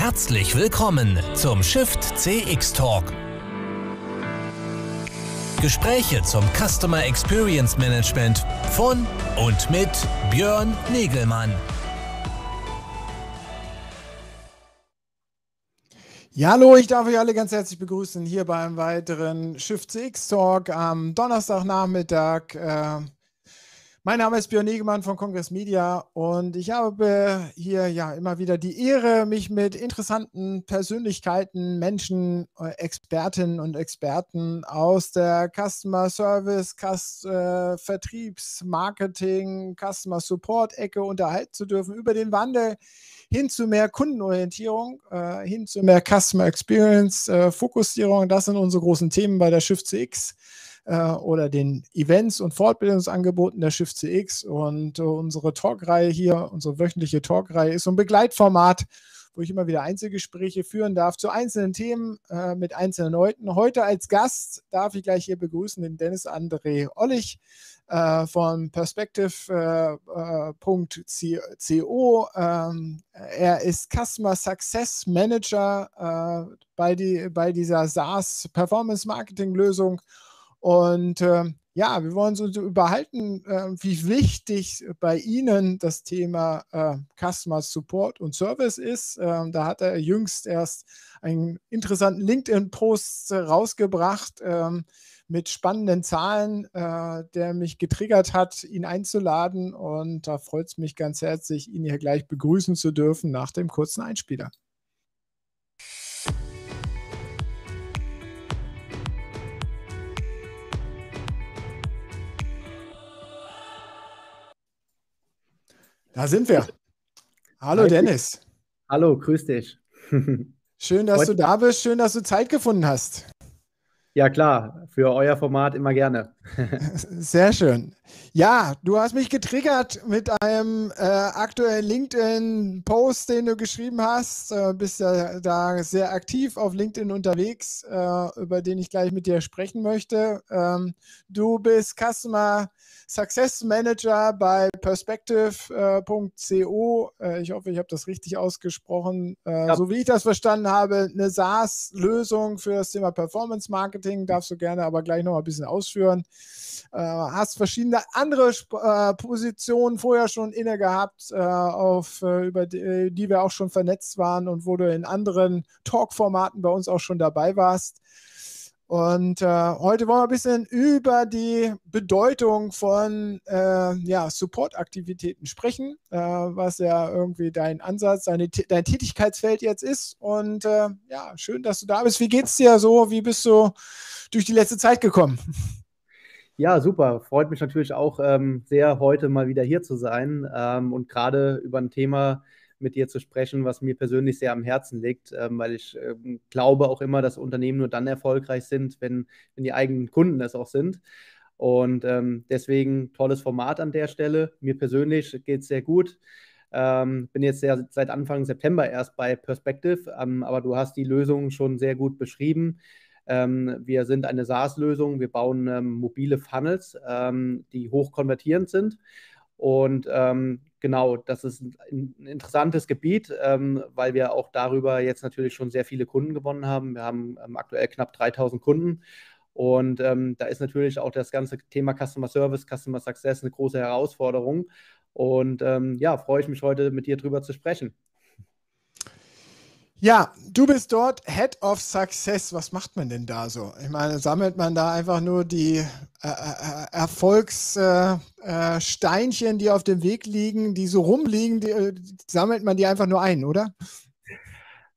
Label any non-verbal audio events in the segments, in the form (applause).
Herzlich willkommen zum Shift CX Talk. Gespräche zum Customer Experience Management von und mit Björn Negelmann. Ja, hallo, ich darf euch alle ganz herzlich begrüßen hier beim weiteren Shift CX Talk am Donnerstagnachmittag. Äh, mein Name ist Björn Negemann von Congress Media und ich habe hier ja immer wieder die Ehre, mich mit interessanten Persönlichkeiten, Menschen, äh, Expertinnen und Experten aus der Customer Service, Cust äh, Vertriebs, Marketing, Customer Support Ecke unterhalten zu dürfen über den Wandel hin zu mehr Kundenorientierung, äh, hin zu mehr Customer Experience, äh, Fokussierung. Das sind unsere großen Themen bei der Shift CX äh, oder den Events und Fortbildungsangeboten der Shift CX. Und äh, unsere Talkreihe hier, unsere wöchentliche Talkreihe ist so ein Begleitformat, wo ich immer wieder Einzelgespräche führen darf zu einzelnen Themen äh, mit einzelnen Leuten. Heute als Gast darf ich gleich hier begrüßen den Dennis André Ollich äh, von Perspective.co. Äh, ähm, er ist Customer Success Manager äh, bei, die, bei dieser SaaS Performance Marketing Lösung und äh, ja, wir wollen uns überhalten, äh, wie wichtig bei Ihnen das Thema äh, Customer Support und Service ist. Ähm, da hat er jüngst erst einen interessanten LinkedIn-Post rausgebracht ähm, mit spannenden Zahlen, äh, der mich getriggert hat, ihn einzuladen. Und da freut es mich ganz herzlich, ihn hier gleich begrüßen zu dürfen nach dem kurzen Einspieler. Da sind wir. Hallo. Dennis. Hallo, grüß dich. (laughs) Schön, dass du da bist. Schön, dass du Zeit gefunden hast. Ja, klar, für euer Format immer gerne. Sehr schön. Ja, du hast mich getriggert mit einem äh, aktuellen LinkedIn-Post, den du geschrieben hast. Äh, bist ja da sehr aktiv auf LinkedIn unterwegs, äh, über den ich gleich mit dir sprechen möchte. Ähm, du bist Customer Success Manager bei perspective.co. Äh, ich hoffe, ich habe das richtig ausgesprochen. Äh, ja. So wie ich das verstanden habe, eine SaaS-Lösung für das Thema Performance Marketing. Darfst du gerne aber gleich noch ein bisschen ausführen. Äh, hast verschiedene andere äh, Positionen vorher schon inne gehabt, äh, auf, über die, die wir auch schon vernetzt waren und wo du in anderen Talk-Formaten bei uns auch schon dabei warst. Und äh, heute wollen wir ein bisschen über die Bedeutung von äh, ja, Support-Aktivitäten sprechen, äh, was ja irgendwie dein Ansatz, deine, dein Tätigkeitsfeld jetzt ist. Und ja, schön, dass du da bist. Wie geht's dir so? Wie bist du durch die letzte Zeit gekommen? Ja, super. Freut mich natürlich auch ähm, sehr, heute mal wieder hier zu sein ähm, und gerade über ein Thema mit dir zu sprechen, was mir persönlich sehr am Herzen liegt, ähm, weil ich ähm, glaube auch immer, dass Unternehmen nur dann erfolgreich sind, wenn, wenn die eigenen Kunden es auch sind. Und ähm, deswegen tolles Format an der Stelle. Mir persönlich geht es sehr gut. Ähm, bin jetzt sehr, seit Anfang September erst bei Perspective, ähm, aber du hast die Lösung schon sehr gut beschrieben. Ähm, wir sind eine SaaS-Lösung. Wir bauen ähm, mobile Funnels, ähm, die hochkonvertierend sind. Und ähm, genau, das ist ein, ein interessantes Gebiet, ähm, weil wir auch darüber jetzt natürlich schon sehr viele Kunden gewonnen haben. Wir haben ähm, aktuell knapp 3000 Kunden. Und da ist natürlich auch das ganze Thema Customer Service, Customer Success eine große Herausforderung. Und ja, freue ich mich heute mit dir drüber zu sprechen. Ja, du bist dort Head of Success. Was macht man denn da so? Ich meine, sammelt man da einfach nur die äh, äh, Erfolgssteinchen, äh, äh die auf dem Weg liegen, die so rumliegen, die, äh, sammelt man die einfach nur ein, oder?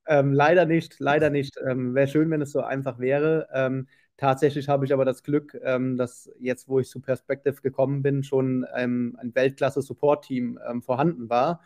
Ähm, leider nicht, leider nicht. Ähm, Wäre schön, wenn es so einfach wäre. Ähm, tatsächlich habe ich aber das Glück, ähm, dass jetzt, wo ich zu Perspective gekommen bin, schon ähm, ein Weltklasse-Support-Team ähm, vorhanden war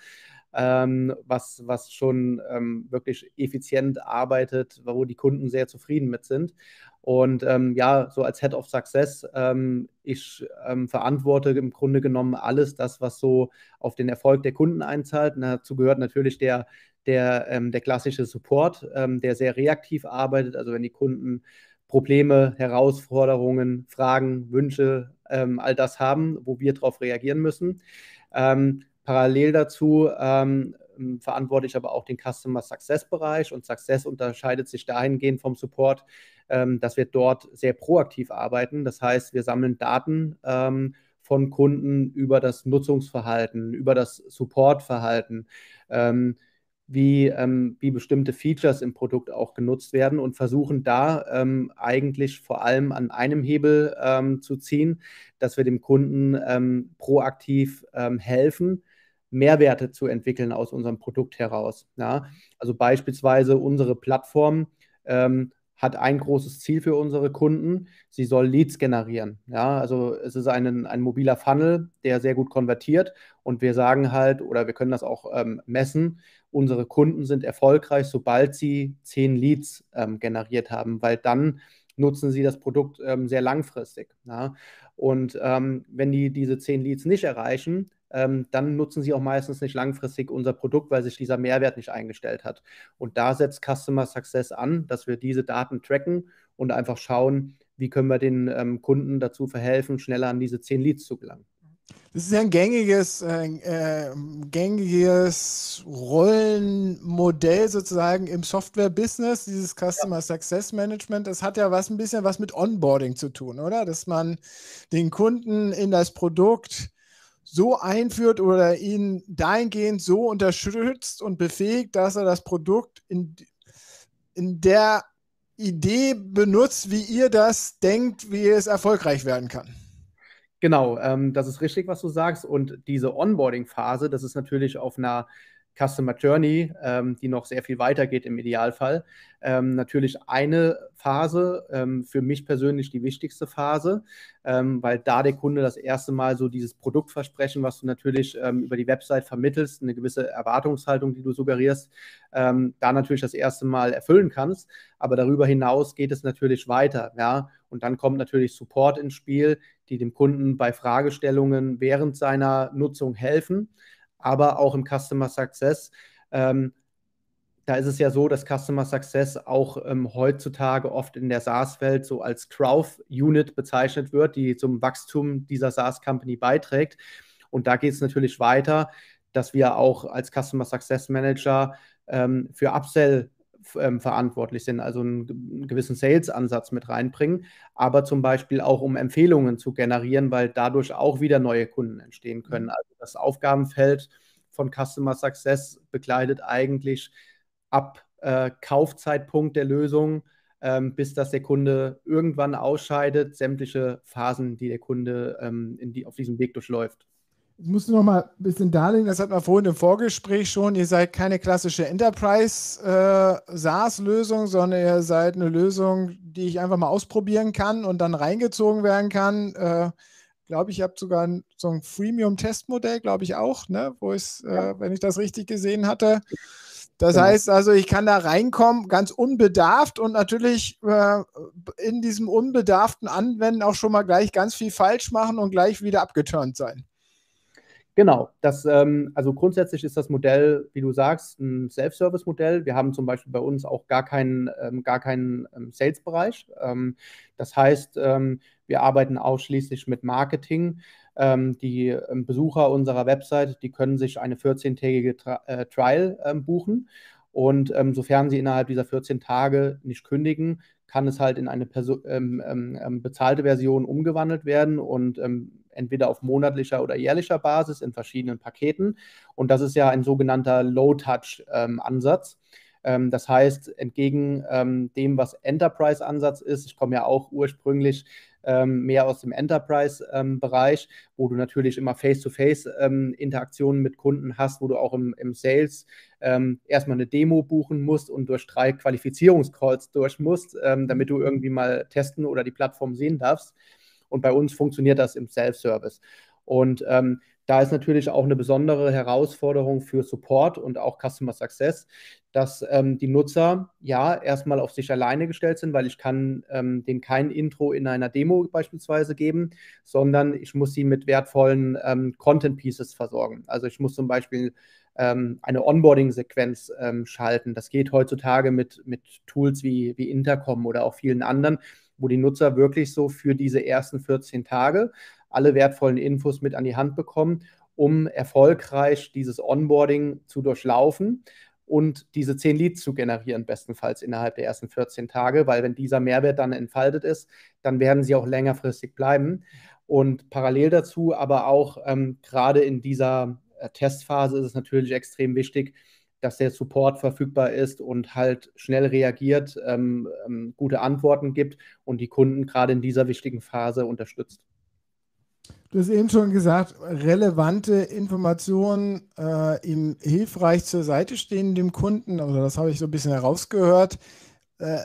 ähm, was, was schon ähm, wirklich effizient arbeitet, wo die Kunden sehr zufrieden mit sind. Und ähm, ja, so als Head of Success, ähm, ich ähm, verantworte im Grunde genommen alles das, was so auf den Erfolg der Kunden einzahlt. Und dazu gehört natürlich der, der, ähm, der klassische Support, der sehr reaktiv arbeitet. Also wenn die Kunden Probleme, Herausforderungen, Fragen, Wünsche, all das haben, wo wir darauf reagieren müssen. Ähm, Parallel dazu ähm, ähm, verantworte ich aber auch den Customer Success Bereich und Success unterscheidet sich dahingehend vom Support, ähm, dass wir dort sehr proaktiv arbeiten. Das heißt, wir sammeln Daten ähm, von Kunden über das Nutzungsverhalten, über das Supportverhalten. Ähm, wie, ähm, wie bestimmte Features im Produkt auch genutzt werden und versuchen da ähm, eigentlich vor allem an einem Hebel ähm, zu ziehen, dass wir dem Kunden ähm, proaktiv ähm, helfen, Mehrwerte zu entwickeln aus unserem Produkt heraus. Ja? Also beispielsweise unsere Plattform ähm, hat ein großes Ziel für unsere Kunden. Sie soll Leads generieren. Ja, also es ist ein, ein mobiler Funnel, der sehr gut konvertiert. Und wir sagen halt, oder wir können das auch ähm, messen, unsere Kunden sind erfolgreich, sobald sie zehn Leads ähm, generiert haben, weil dann nutzen sie das Produkt ähm, sehr langfristig. Ja? Und ähm, wenn die diese zehn Leads nicht erreichen, ähm, dann nutzen sie auch meistens nicht langfristig unser Produkt, weil sich dieser Mehrwert nicht eingestellt hat. Und da setzt Customer Success an, dass wir diese Daten tracken und einfach schauen, wie können wir den ähm, Kunden dazu verhelfen, schneller an diese zehn Leads zu gelangen. Das ist ja ein gängiges, äh, äh, gängiges Rollenmodell sozusagen im Software-Business, dieses Customer. Success Management. Das hat ja was ein bisschen was mit Onboarding zu tun, oder? Dass man den Kunden in das Produkt so einführt oder ihn dahingehend so unterstützt und befähigt, dass er das Produkt in, in der Idee benutzt, wie ihr das denkt, wie es erfolgreich werden kann. Genau, ähm, das ist richtig, was du sagst. Und diese Onboarding-Phase, das ist natürlich auf einer Customer Journey, ähm, die noch sehr viel weiter geht im Idealfall. Ähm, natürlich eine Phase, ähm, für mich persönlich die wichtigste Phase, ähm, weil da der Kunde das erste Mal so dieses Produktversprechen, was du natürlich ähm, über die Website vermittelst, eine gewisse Erwartungshaltung, die du suggerierst, ähm, da natürlich das erste Mal erfüllen kannst. Aber darüber hinaus geht es natürlich weiter, ja. Und dann kommt natürlich Support ins Spiel, die dem Kunden bei Fragestellungen während seiner Nutzung helfen aber auch im Customer Success. Ähm, da ist es ja so, dass Customer Success auch ähm, heutzutage oft in der SaaS-Welt so als Growth-Unit bezeichnet wird, die zum Wachstum dieser SaaS-Company beiträgt. Und da geht es natürlich weiter, dass wir auch als Customer Success Manager ähm, für Upsell ähm, verantwortlich sind, also einen, einen gewissen Sales-Ansatz mit reinbringen, aber zum Beispiel auch um Empfehlungen zu generieren, weil dadurch auch wieder neue Kunden entstehen können. Mhm. Also das Aufgabenfeld von Customer Success begleitet eigentlich ab äh, Kaufzeitpunkt der Lösung, ähm, bis dass der Kunde irgendwann ausscheidet, sämtliche Phasen, die der Kunde ähm, die, auf diesem Weg durchläuft. Ich muss noch mal ein bisschen darlegen, das hat man vorhin im Vorgespräch schon, ihr seid keine klassische Enterprise äh, sondern ihr seid eine Lösung, die ich einfach mal ausprobieren kann und dann reingezogen werden kann. Äh, glaube ich, ihr habt sogar ein, so ein Freemium-Testmodell, glaube ich auch, ne? wo ich, äh, wenn ich das richtig gesehen hatte. Das genau. heißt also, ich kann da reinkommen, ganz unbedarft und natürlich äh, in diesem unbedarften Anwenden auch schon mal gleich ganz viel falsch machen und gleich wieder abgeturnt sein. Genau, das, ähm, also grundsätzlich ist das Modell, wie du sagst, ein Self-Service-Modell. Wir haben zum Beispiel bei uns auch gar keinen, ähm, gar keinen ähm, Sales-Bereich. Ähm, das heißt, ähm, wir arbeiten ausschließlich mit Marketing. Ähm, die Besucher unserer Website, die können sich eine 14-tägige Tra äh, Trial buchen. Und sofern sie innerhalb dieser 14 Tage nicht kündigen, kann es halt in eine Perso bezahlte Version umgewandelt werden und entweder auf monatlicher oder jährlicher Basis in verschiedenen Paketen. Und das ist ja ein sogenannter Low-Touch-Ansatz. Ähm, das heißt, entgegen ähm, dem, was Enterprise-Ansatz ist, ich komme ja auch ursprünglich ähm, mehr aus dem Enterprise-Bereich, wo du natürlich immer Face-to-Face-Interaktionen mit Kunden hast, wo du auch im, im Sales erstmal eine Demo buchen musst und durch drei Qualifizierungscalls durch musst, damit du irgendwie mal testen oder die Plattform sehen darfst. Und bei uns funktioniert das im Self-Service. Und ähm, da ist natürlich auch eine besondere Herausforderung für Support und auch Customer Success, dass ähm, die Nutzer ja erstmal auf sich alleine gestellt sind, weil ich kann ähm, denen kein Intro in einer Demo beispielsweise geben, sondern ich muss sie mit wertvollen ähm, Content Pieces versorgen. Also ich muss zum Beispiel ähm, eine Onboarding-Sequenz ähm, schalten. Das geht heutzutage mit, mit Tools wie, wie Intercom oder auch vielen anderen wo die Nutzer wirklich so für diese ersten 14 Tage alle wertvollen Infos mit an die Hand bekommen um erfolgreich dieses Onboarding zu durchlaufen und diese 10 Leads zu generieren, bestenfalls innerhalb der ersten 14 Tage, weil wenn dieser Mehrwert dann entfaltet ist, dann werden sie auch längerfristig bleiben. Und parallel dazu, aber auch ähm, gerade in dieser äh, Testphase ist es natürlich extrem wichtig, dass der Support verfügbar ist und halt schnell reagiert, ähm, ähm, gute Antworten gibt und die Kunden gerade in dieser wichtigen Phase unterstützt. Du hast eben schon gesagt, relevante Informationen äh, ihm hilfreich zur Seite stehen dem Kunden, also das habe ich so ein bisschen herausgehört. Äh,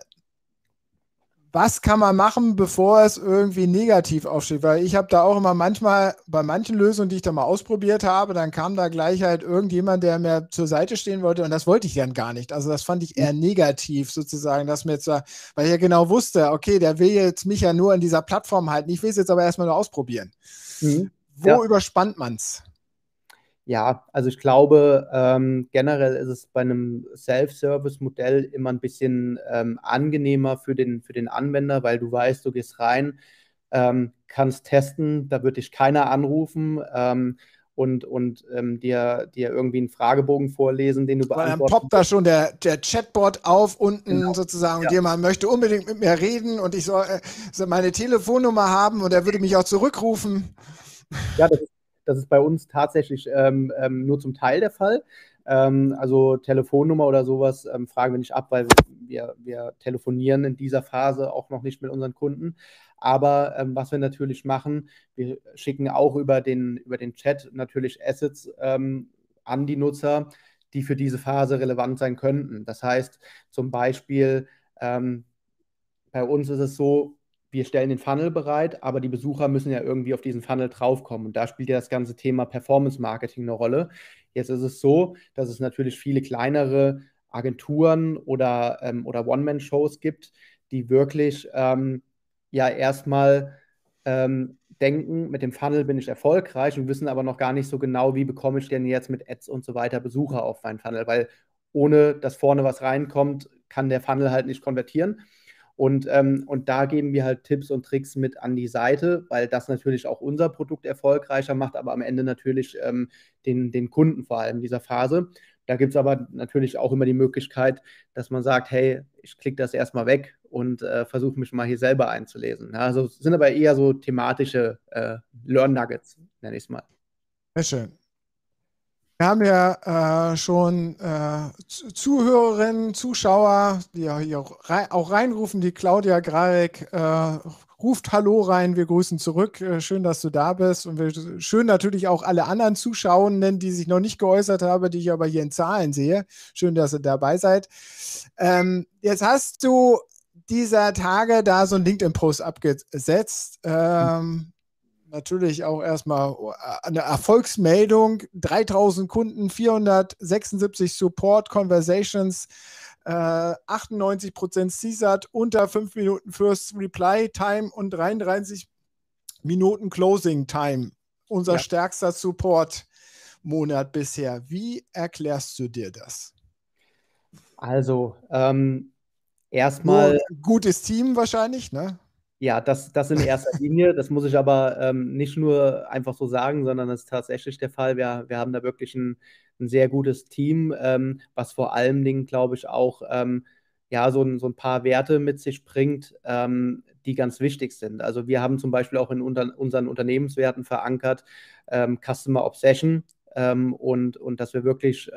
was kann man machen, bevor es irgendwie negativ aufsteht? Weil ich habe da auch immer manchmal bei manchen Lösungen, die ich da mal ausprobiert habe, dann kam da gleich halt irgendjemand, der mir zur Seite stehen wollte und das wollte ich dann gar nicht. Also das fand ich eher negativ sozusagen, dass mir jetzt, weil ich ja genau wusste, okay, der will jetzt mich ja nur in dieser Plattform halten. Ich will es jetzt aber erstmal nur ausprobieren. Mhm. Wo ja. überspannt man es? Ja, also ich glaube, ähm, generell ist es bei einem Self-Service-Modell immer ein bisschen ähm, angenehmer für den, für den Anwender, weil du weißt, du gehst rein, ähm, kannst testen, da wird dich keiner anrufen ähm, und, und ähm, dir, dir irgendwie einen Fragebogen vorlesen, den du beantworten Weil dann poppt da schon der, der Chatbot auf unten genau. sozusagen ja. und jemand möchte unbedingt mit mir reden und ich soll, äh, soll meine Telefonnummer haben und er würde mich auch zurückrufen. Ja, das ist das ist bei uns tatsächlich ähm, ähm, nur zum Teil der Fall. Ähm, also Telefonnummer oder sowas ähm, fragen wir nicht ab, weil wir, wir telefonieren in dieser Phase auch noch nicht mit unseren Kunden. Aber ähm, was wir natürlich machen, wir schicken auch über den, über den Chat natürlich Assets ähm, an die Nutzer, die für diese Phase relevant sein könnten. Das heißt zum Beispiel, bei uns ist es so, wir stellen den Funnel bereit, aber die Besucher müssen ja irgendwie auf diesen Funnel draufkommen. Und da spielt ja das ganze Thema Performance Marketing eine Rolle. Jetzt ist es so, dass es natürlich viele kleinere Agenturen oder, ähm, oder One-Man-Shows gibt, die wirklich ähm, ja erstmal ähm, denken, mit dem Funnel bin ich erfolgreich und wissen aber noch gar nicht so genau, wie bekomme ich denn jetzt mit Ads und so weiter Besucher auf meinen Funnel, weil ohne dass vorne was reinkommt, kann der Funnel halt nicht konvertieren. Und, ähm, und da geben wir halt Tipps und Tricks mit an die Seite, weil das natürlich auch unser Produkt erfolgreicher macht, aber am Ende natürlich ähm, den, den Kunden vor allem in dieser Phase. Da gibt es aber natürlich auch immer die Möglichkeit, dass man sagt, hey, ich klicke das erstmal weg und äh, versuche mich mal hier selber einzulesen. Also sind aber eher so thematische äh, Learn Nuggets, nenne ich es mal. Sehr schön. Wir haben ja äh, schon äh, Zuhörerinnen, Zuschauer, die ja hier auch, rein, auch reinrufen. Die Claudia Grarek äh, ruft Hallo rein. Wir grüßen zurück. Äh, schön, dass du da bist. Und wir, schön natürlich auch alle anderen Zuschauenden, die sich noch nicht geäußert haben, die ich aber hier in Zahlen sehe. Schön, dass ihr dabei seid. Ähm, jetzt hast du dieser Tage da so ein LinkedIn-Post abgesetzt. Ähm, natürlich auch erstmal äh, eine Erfolgsmeldung. 3000 Kunden, 476 Support Conversations, äh, 98% CSAT, unter 5 Minuten First Reply Time und 33 Minuten Closing Time. Unser ja. stärkster Support-Monat bisher. Wie erklärst du dir das? Also, ähm, erstmal. Gutes Team wahrscheinlich, ne? Ja, das, das in erster Linie. Das muss ich aber ähm, nicht nur einfach so sagen, sondern das ist tatsächlich der Fall. Wir, wir haben da wirklich ein, ein sehr gutes Team, ähm, was vor allen Dingen, glaube ich, auch ähm, ja, so, ein, so ein paar Werte mit sich bringt, ähm, die ganz wichtig sind. Also wir haben zum Beispiel auch in unter, unseren Unternehmenswerten verankert ähm, Customer Obsession ähm, und, und dass wir wirklich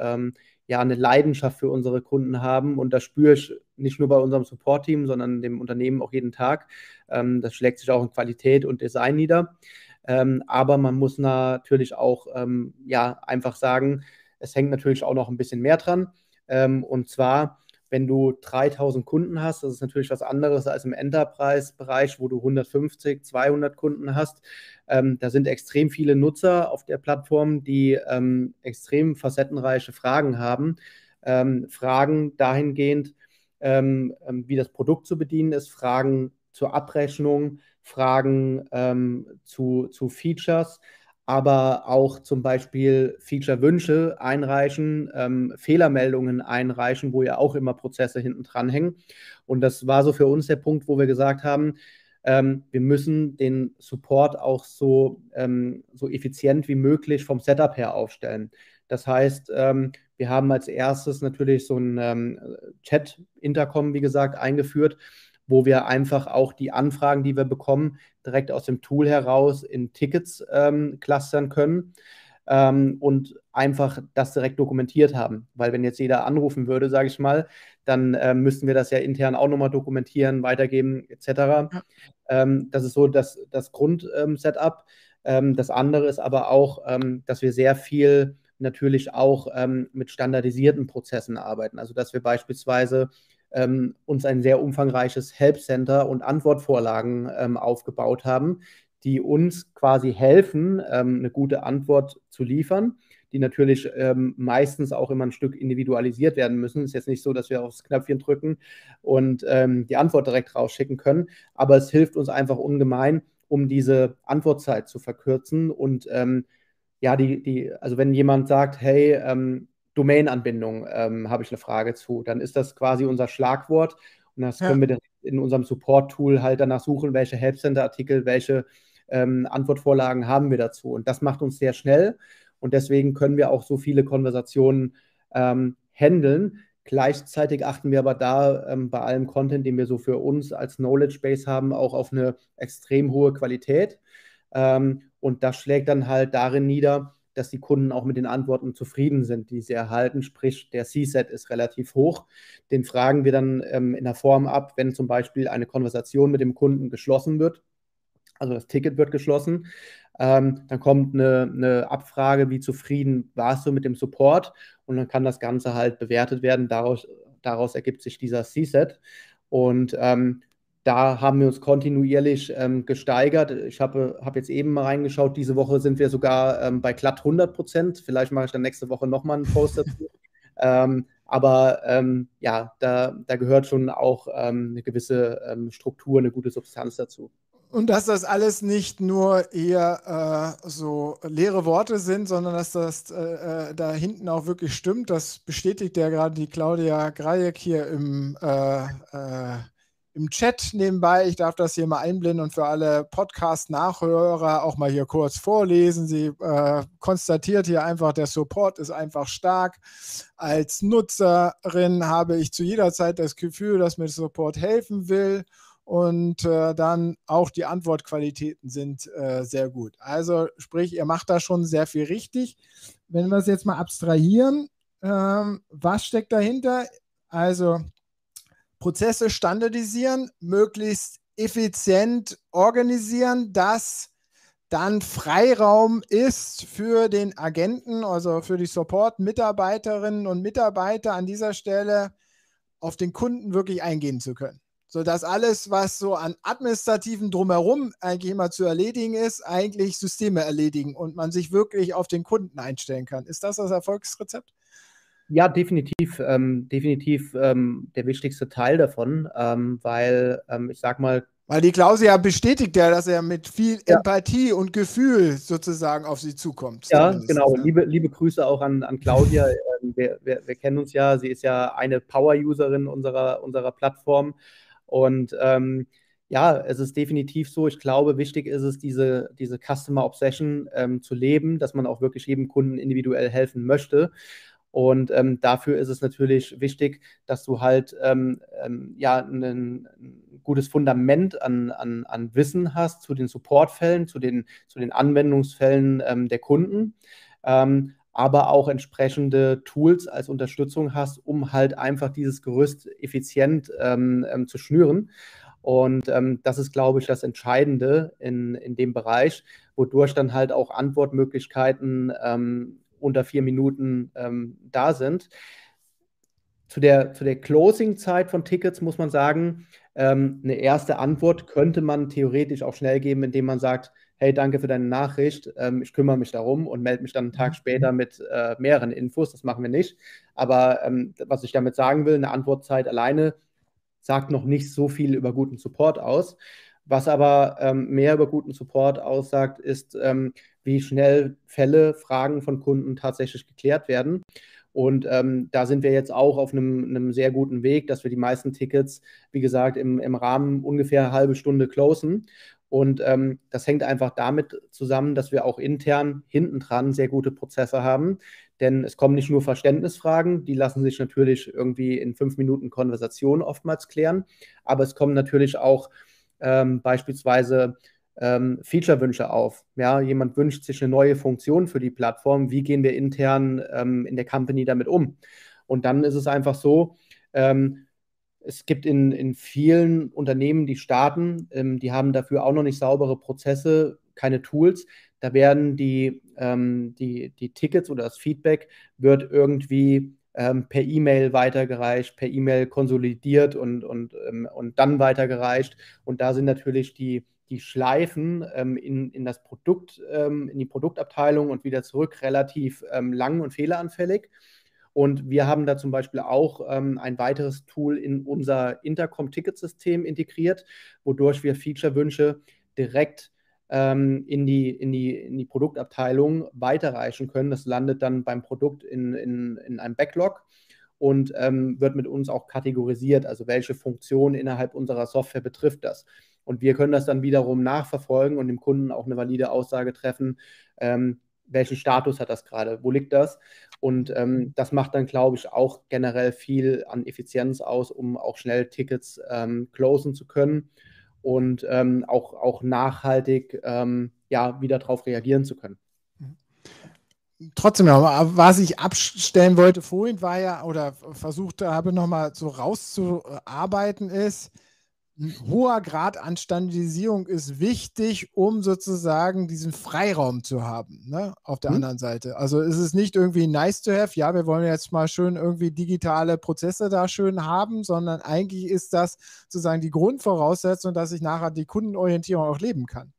ja eine Leidenschaft für unsere Kunden haben. Und das spüre ich nicht nur bei unserem Support-Team, sondern dem Unternehmen auch jeden Tag. Ähm, das schlägt sich auch in Qualität und Design nieder. Ähm, aber man muss natürlich auch ähm, ja, einfach sagen, es hängt natürlich auch noch ein bisschen mehr dran. Ähm, und zwar, wenn du 3000 Kunden hast, das ist natürlich was anderes als im Enterprise-Bereich, wo du 150, 200 Kunden hast. Ähm, da sind extrem viele Nutzer auf der Plattform, die ähm, extrem facettenreiche Fragen haben. Ähm, Fragen dahingehend, ähm, ähm, wie das Produkt zu bedienen ist, Fragen zur Abrechnung, Fragen ähm, zu, zu Features aber auch zum Beispiel Feature-Wünsche einreichen, ähm, Fehlermeldungen einreichen, wo ja auch immer Prozesse hinten dran hängen. Und das war so für uns der Punkt, wo wir gesagt haben, ähm, wir müssen den Support auch so, ähm, so effizient wie möglich vom Setup her aufstellen. Das heißt, ähm, wir haben als erstes natürlich so ein ähm, Chat-Intercom, wie gesagt, eingeführt, wo wir einfach auch die Anfragen, die wir bekommen, direkt aus dem Tool heraus in Tickets ähm, clustern können ähm, und einfach das direkt dokumentiert haben. Weil wenn jetzt jeder anrufen würde, sage ich mal, dann äh, müssten wir das ja intern auch nochmal dokumentieren, weitergeben etc. Ja. Ähm, das ist so das, das Grund-Setup. Ähm, ähm, das andere ist aber auch, ähm, dass wir sehr viel natürlich auch ähm, mit standardisierten Prozessen arbeiten. Also dass wir beispielsweise ähm, uns ein sehr umfangreiches Help Center und Antwortvorlagen ähm, aufgebaut haben, die uns quasi helfen, ähm, eine gute Antwort zu liefern, die natürlich ähm, meistens auch immer ein Stück individualisiert werden müssen. Es ist jetzt nicht so, dass wir aufs Knöpfchen drücken und ähm, die Antwort direkt rausschicken können, aber es hilft uns einfach ungemein, um diese Antwortzeit zu verkürzen und ähm, ja, die, die, also wenn jemand sagt, hey, ähm, Domain-Anbindung ähm, habe ich eine Frage zu, dann ist das quasi unser Schlagwort und das ja. können wir in unserem Support-Tool halt danach suchen, welche Help Center-Artikel, welche ähm, Antwortvorlagen haben wir dazu. Und das macht uns sehr schnell und deswegen können wir auch so viele Konversationen ähm, handeln. Gleichzeitig achten wir aber da ähm, bei allem Content, den wir so für uns als Knowledge Base haben, auch auf eine extrem hohe Qualität. Ähm, und das schlägt dann halt darin nieder, dass die Kunden auch mit den Antworten zufrieden sind, die sie erhalten. Sprich, der C-Set ist relativ hoch. Den fragen wir dann ähm, in der Form ab, wenn zum Beispiel eine Konversation mit dem Kunden geschlossen wird. Also das Ticket wird geschlossen. Ähm, dann kommt eine, eine, Abfrage, wie zufrieden warst du mit dem Support? Und dann kann das Ganze halt bewertet werden. Daraus, daraus ergibt sich dieser C-Set. Und ähm, da haben wir uns kontinuierlich ähm, gesteigert. Ich habe hab jetzt eben mal reingeschaut, diese Woche sind wir sogar ähm, bei glatt 100 Prozent. Vielleicht mache ich dann nächste Woche nochmal einen Post dazu. (laughs) ähm, aber ähm, ja, da, da gehört schon auch ähm, eine gewisse ähm, Struktur, eine gute Substanz dazu. Und dass das alles nicht nur eher äh, so leere Worte sind, sondern dass das äh, äh da hinten auch wirklich stimmt, das bestätigt ja gerade die Claudia Grajek hier im äh, äh im Chat nebenbei. Ich darf das hier mal einblenden und für alle Podcast-Nachhörer auch mal hier kurz vorlesen. Sie äh, konstatiert hier einfach, der Support ist einfach stark. Als Nutzerin habe ich zu jeder Zeit das Gefühl, dass mir Support helfen will. Und äh, dann auch die Antwortqualitäten sind äh, sehr gut. Also sprich, ihr macht da schon sehr viel richtig. Wenn wir es jetzt mal abstrahieren, ähm, was steckt dahinter? Also Prozesse standardisieren, möglichst effizient organisieren, dass dann Freiraum ist für den Agenten, also für die Support-Mitarbeiterinnen und Mitarbeiter an dieser Stelle auf den Kunden wirklich eingehen zu können. Sodass alles, was so an administrativen Drumherum eigentlich immer zu erledigen ist, eigentlich Systeme erledigen und man sich wirklich auf den Kunden einstellen kann. Ist das das Erfolgsrezept? Ja, definitiv, ähm, definitiv ähm, der wichtigste Teil davon, ähm, weil ähm, ich sag mal. Weil die Klausel ja bestätigt ja, dass er mit viel ja. Empathie und Gefühl sozusagen auf sie zukommt. Ja, genau. Ne? Liebe, liebe Grüße auch an, an Claudia. Ähm, wir, wir, wir, kennen uns ja. Sie ist ja eine Power-Userin unserer, unserer Plattform. Und ähm, ja, es ist definitiv so. Ich glaube, wichtig ist es, diese, diese Customer Obsession zu leben, dass man auch wirklich jedem Kunden individuell helfen möchte. Und ähm, dafür ist es natürlich wichtig, dass du halt ähm, ähm, ja ein, gutes Fundament an, an, an Wissen hast zu den Supportfällen, zu den, zu den Anwendungsfällen ähm, der Kunden ähm, aber auch entsprechende Tools als Unterstützung hast, um halt einfach dieses Gerüst effizient ähm, zu schnüren. Und ähm, das ist, glaube ich, das Entscheidende in, in dem Bereich, wodurch dann halt auch Antwortmöglichkeiten ähm, unter vier Minuten ähm, da sind. Zu der, zu der Closing-Zeit von Tickets muss man sagen, ähm, eine erste Antwort könnte man theoretisch auch schnell geben, indem man sagt, hey, danke für deine Nachricht, ähm, ich kümmere mich darum und melde mich dann einen Tag mhm. später mit äh, mehreren Infos. Das machen wir nicht. Aber ähm, was ich damit sagen will, eine Antwortzeit alleine sagt noch nicht so viel über guten Support aus. Was aber ähm, mehr über guten Support aussagt, ist, ähm, wie schnell Fälle, Fragen von Kunden tatsächlich geklärt werden. Und ähm, da sind wir jetzt auch auf einem, einem, sehr guten Weg, dass wir die meisten Tickets, wie gesagt, im, im Rahmen ungefähr eine halbe Stunde closen. Und ähm, das hängt einfach damit zusammen, dass wir auch intern hinten dran sehr gute Prozesse haben. Denn es kommen nicht nur Verständnisfragen, die lassen sich natürlich irgendwie in fünf Minuten Konversation oftmals klären, aber es kommen natürlich auch ähm, beispielsweise ähm, Feature-Wünsche auf. Ja, jemand wünscht sich eine neue Funktion für die Plattform. Wie gehen wir intern ähm, in der Company damit um? Und dann ist es einfach so, ähm, es gibt in, in vielen Unternehmen, die starten, ähm, die haben dafür auch noch nicht saubere Prozesse, keine Tools. Da werden die, ähm, die, die Tickets oder das Feedback wird irgendwie ähm, per E-Mail weitergereicht, per E-Mail konsolidiert und, und, und dann weitergereicht. Und da sind natürlich die, die Schleifen ähm, in, in das Produkt, ähm, in die Produktabteilung und wieder zurück relativ ähm, lang und fehleranfällig. Und wir haben da zum Beispiel auch ähm, ein weiteres Tool in unser Intercom-Ticketsystem integriert, wodurch wir Feature-Wünsche direkt ähm, in, die, in, die, in die Produktabteilung weiterreichen können. Das landet dann beim Produkt in, in, in einem Backlog und ähm, wird mit uns auch kategorisiert, also welche Funktion innerhalb unserer Software betrifft das. Und wir können das dann wiederum nachverfolgen und dem Kunden auch eine valide Aussage treffen, ähm, welchen Status hat das gerade, wo liegt das? Und ähm, das macht dann, glaube ich, auch generell viel an Effizienz aus, um auch schnell Tickets ähm, closen zu können und ähm, auch, auch nachhaltig ähm, ja, wieder darauf reagieren zu können. Trotzdem, was ich abstellen wollte vorhin war ja, oder versucht habe nochmal so rauszuarbeiten, ist, ein hoher Grad an Standardisierung ist wichtig, um sozusagen diesen Freiraum zu haben, ne? auf der hm. anderen Seite. Also ist es nicht irgendwie nice to have, ja, wir wollen jetzt mal schön irgendwie digitale Prozesse da schön haben, sondern eigentlich ist das sozusagen die Grundvoraussetzung, dass ich nachher die Kundenorientierung auch leben kann.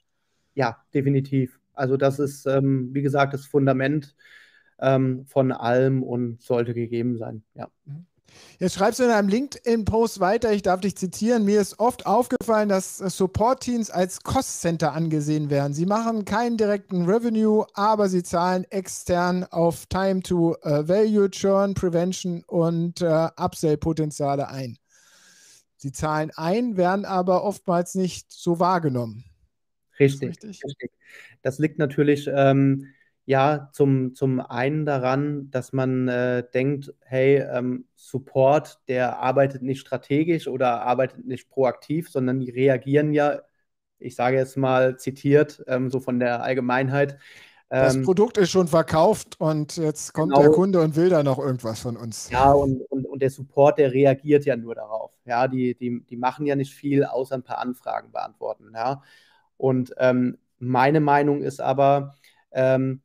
Ja, definitiv. Also das ist, ähm, wie gesagt, das Fundament ähm, von allem und sollte gegeben sein, ja. Mhm. Jetzt schreibst du in einem LinkedIn-Post weiter, ich darf dich zitieren, mir ist oft aufgefallen, dass Support-Teams als Cost-Center angesehen werden. Sie machen keinen direkten Revenue, aber sie zahlen extern auf Time-to-Value, Churn, Prevention und äh, Upsell-Potenziale ein. Sie zahlen ein, werden aber oftmals nicht so wahrgenommen. Richtig, richtig? richtig. Das liegt natürlich ähm, ja, zum, zum einen daran, dass man äh, denkt, hey, ähm, Support, der arbeitet nicht strategisch oder arbeitet nicht proaktiv, sondern die reagieren ja, ich sage jetzt mal zitiert, ähm, so von der Allgemeinheit. das ähm, Produkt ist schon verkauft und jetzt kommt genau, der Kunde und will da noch irgendwas von uns. Ja, und, und, und der Support, der reagiert ja nur darauf. Ja, die, die, die machen ja nicht viel, außer ein paar Anfragen beantworten. Ja. Und ähm, meine Meinung ist aber, ähm,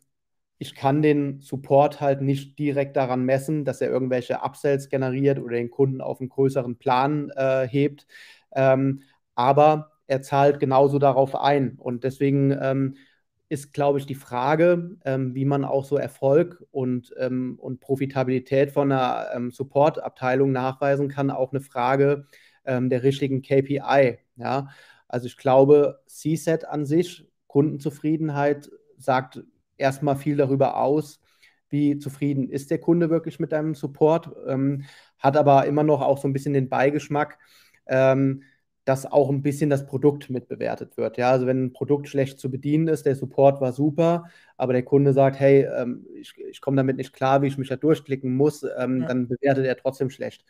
ich kann den Support halt nicht direkt daran messen, dass er irgendwelche Upsells generiert oder den Kunden auf einen größeren Plan äh, hebt. Ähm, aber er zahlt genauso darauf ein. Und deswegen ähm, ist, glaube ich, die Frage, ähm, wie man auch so Erfolg und, ähm, und Profitabilität von einer ähm, Support-Abteilung nachweisen kann, auch eine Frage ähm, der richtigen KPI. Ja? Also ich glaube, CSET an sich, Kundenzufriedenheit, sagt erstmal viel darüber aus, wie zufrieden ist der Kunde wirklich mit deinem Support, ähm, hat aber immer noch auch so ein bisschen den Beigeschmack, ähm, dass auch ein bisschen das Produkt mitbewertet wird. Ja, also wenn ein Produkt schlecht zu bedienen ist, der Support war super, aber der Kunde sagt, hey, ähm, ich, ich komme damit nicht klar, wie ich mich da durchklicken muss, ähm, ja. dann bewertet er trotzdem schlecht.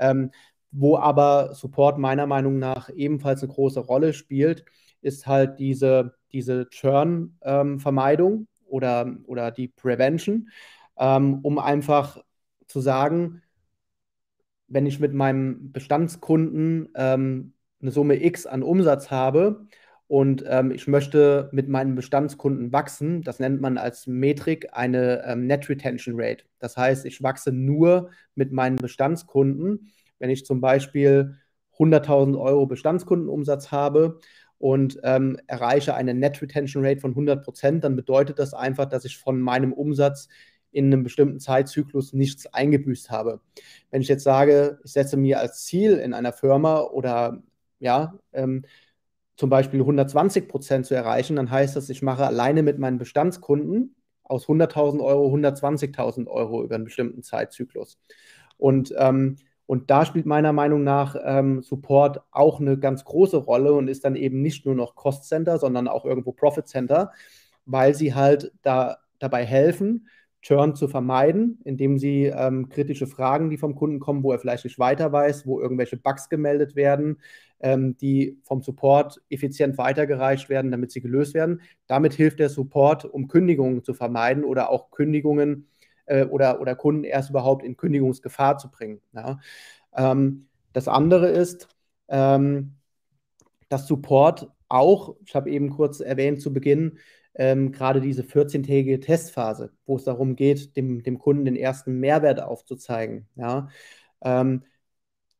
Ähm, wo aber Support meiner Meinung nach ebenfalls eine große Rolle spielt, ist halt diese, diese Churn-Vermeidung oder, oder die Prevention, ähm, um einfach zu sagen, wenn ich mit meinem Bestandskunden ähm, eine Summe X an Umsatz habe und ähm, ich möchte mit meinen Bestandskunden wachsen, das nennt man als Metrik eine ähm, Net Retention Rate. Das heißt, ich wachse nur mit meinen Bestandskunden, wenn ich zum Beispiel 100.000 Euro Bestandskundenumsatz habe und ähm, erreiche eine Net Retention Rate von 100 Prozent, dann bedeutet das einfach, dass ich von meinem Umsatz in einem bestimmten Zeitzyklus nichts eingebüßt habe. Wenn ich jetzt sage, ich setze mir als Ziel in einer Firma oder ja, ähm, zum Beispiel 120 Prozent zu erreichen, dann heißt das, ich mache alleine mit meinen Bestandskunden aus 100.000 Euro 120.000 Euro über einen bestimmten Zeitzyklus. Und, ähm, und da spielt meiner Meinung nach ähm, Support auch eine ganz große Rolle und ist dann eben nicht nur noch Cost Center, sondern auch irgendwo Profit Center, weil sie halt da dabei helfen, Churn zu vermeiden, indem sie ähm, kritische Fragen, die vom Kunden kommen, wo er vielleicht nicht weiter weiß, wo irgendwelche Bugs gemeldet werden, ähm, die vom Support effizient weitergereicht werden, damit sie gelöst werden. Damit hilft der Support, um Kündigungen zu vermeiden oder auch Kündigungen äh, oder, oder Kunden erst überhaupt in Kündigungsgefahr zu bringen. Ja. Ähm, das andere ist, ähm, dass Support auch, ich habe eben kurz erwähnt zu Beginn, ähm, gerade diese 14-tägige Testphase, wo es darum geht, dem, dem Kunden den ersten Mehrwert aufzuzeigen. Ja. Ähm,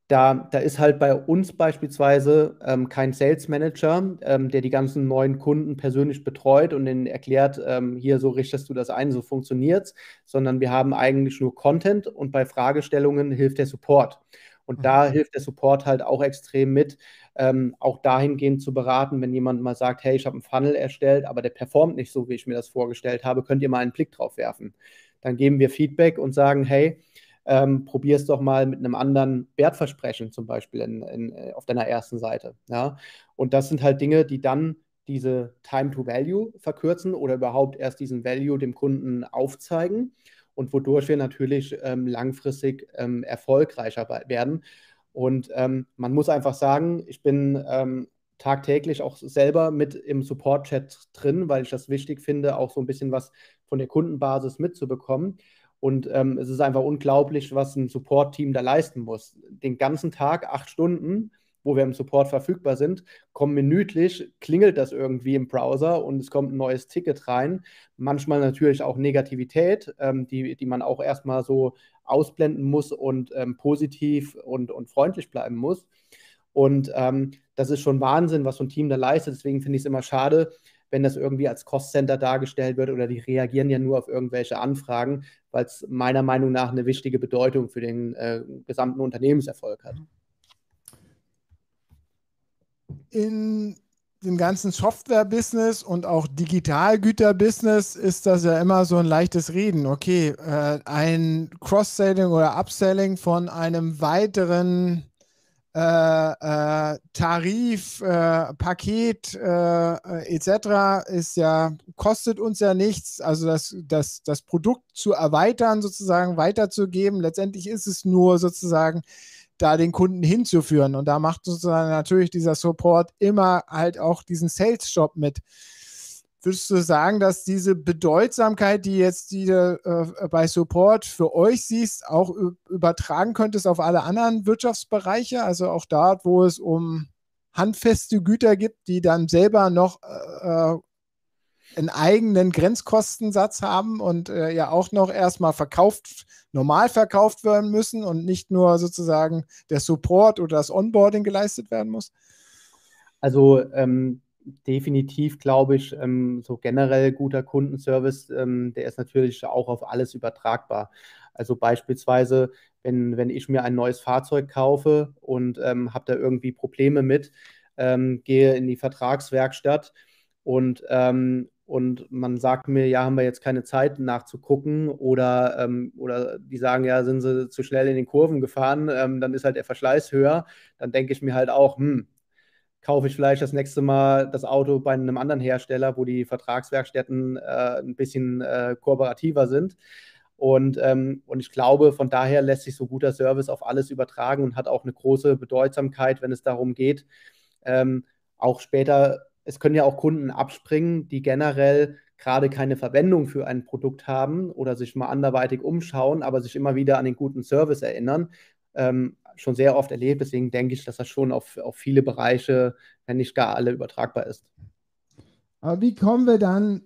da, da ist halt bei uns beispielsweise ähm, kein Sales Manager, ähm, der die ganzen neuen Kunden persönlich betreut und ihnen erklärt, ähm, hier so richtest du das ein, so funktioniert es, sondern wir haben eigentlich nur Content und bei Fragestellungen hilft der Support. Und mhm. da hilft der Support halt auch extrem mit, ähm, auch dahingehend zu beraten, wenn jemand mal sagt, hey, ich habe einen Funnel erstellt, aber der performt nicht so, wie ich mir das vorgestellt habe, könnt ihr mal einen Blick drauf werfen. Dann geben wir Feedback und sagen, hey, ähm, probier es doch mal mit einem anderen Wertversprechen zum Beispiel in, in, äh, auf deiner ersten Seite. Ja? Und das sind halt Dinge, die dann diese Time to Value verkürzen oder überhaupt erst diesen Value dem Kunden aufzeigen und wodurch wir natürlich ähm, langfristig ähm, erfolgreicher werden. Und ähm, man muss einfach sagen, ich bin ähm, tagtäglich auch selber mit im Support-Chat drin, weil ich das wichtig finde, auch so ein bisschen was von der Kundenbasis mitzubekommen. Und ähm, es ist einfach unglaublich, was ein Support-Team da leisten muss. Den ganzen Tag, acht Stunden, wo wir im Support verfügbar sind, kommen minütlich, klingelt das irgendwie im Browser und es kommt ein neues Ticket rein. Manchmal natürlich auch Negativität, ähm, die, die man auch erstmal so ausblenden muss und ähm, positiv und, und freundlich bleiben muss. Und ähm, das ist schon Wahnsinn, was so ein Team da leistet. Deswegen finde ich es immer schade, wenn das irgendwie als Cost-Center dargestellt wird oder die reagieren ja nur auf irgendwelche Anfragen, weil es meiner Meinung nach eine wichtige Bedeutung für den äh, gesamten Unternehmenserfolg hat. In dem ganzen Software-Business und auch Digitalgüter-Business ist das ja immer so ein leichtes Reden. Okay, äh, ein Cross-Selling oder Upselling von einem weiteren äh, äh, Tarif, äh, Paket äh, etc. ist ja, kostet uns ja nichts. Also das, das, das Produkt zu erweitern, sozusagen weiterzugeben. Letztendlich ist es nur sozusagen da den Kunden hinzuführen. Und da macht sozusagen natürlich dieser Support immer halt auch diesen Sales-Job mit. Würdest du sagen, dass diese Bedeutsamkeit, die jetzt die äh, bei Support für euch siehst, auch übertragen könntest auf alle anderen Wirtschaftsbereiche? Also auch dort, wo es um handfeste Güter gibt, die dann selber noch äh, äh einen eigenen Grenzkostensatz haben und äh, ja auch noch erstmal verkauft, normal verkauft werden müssen und nicht nur sozusagen der Support oder das Onboarding geleistet werden muss? Also ähm, definitiv, glaube ich, ähm, so generell guter Kundenservice, ähm, der ist natürlich auch auf alles übertragbar. Also beispielsweise, wenn, wenn ich mir ein neues Fahrzeug kaufe und ähm, habe da irgendwie Probleme mit, ähm, gehe in die Vertragswerkstatt und, ähm, und man sagt mir, ja, haben wir jetzt keine Zeit nachzugucken oder, ähm, oder die sagen, ja, sind sie zu schnell in den Kurven gefahren, dann ist halt der Verschleiß höher, dann denke ich mir halt auch, hm, kaufe ich vielleicht das nächste Mal das Auto bei einem anderen Hersteller, wo die Vertragswerkstätten äh, ein bisschen äh, kooperativer sind. Und, ähm, und ich glaube, von daher lässt sich so guter Service auf alles übertragen und hat auch eine große Bedeutsamkeit, wenn es darum geht, ähm, auch später, es können ja auch Kunden abspringen, die generell gerade keine Verwendung für ein Produkt haben oder sich mal anderweitig umschauen, aber sich immer wieder an den guten Service erinnern. Ähm, schon sehr oft erlebt. Deswegen denke ich, dass das schon auf, auf viele Bereiche, wenn nicht gar alle, übertragbar ist. Aber wie kommen wir dann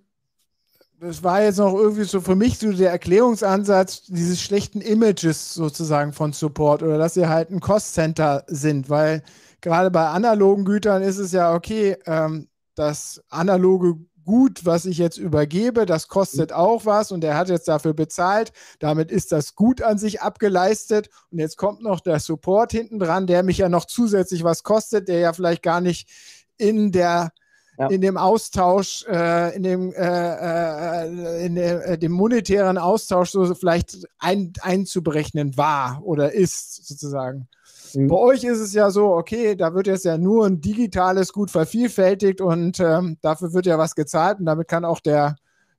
das war jetzt noch irgendwie so für mich so der Erklärungsansatz dieses schlechten Images sozusagen von Support oder dass sie halt ein Cost-Center sind, weil gerade bei analogen Gütern ist es ja okay, ähm, das analoge Gut, was ich jetzt übergebe, das kostet mhm. auch was und er hat jetzt dafür bezahlt. Damit ist das Gut an sich abgeleistet und jetzt kommt noch der Support hinten dran, der mich ja noch zusätzlich was kostet, der ja vielleicht gar nicht in der ja. in dem Austausch, äh, in dem, äh, äh in dem, äh, dem, monetären Austausch so vielleicht ein, einzuberechnen war oder ist sozusagen. Mhm. Bei euch ist es ja so, okay, da wird jetzt ja nur ein digitales Gut vervielfältigt und ähm, dafür wird ja was gezahlt und damit kann auch der,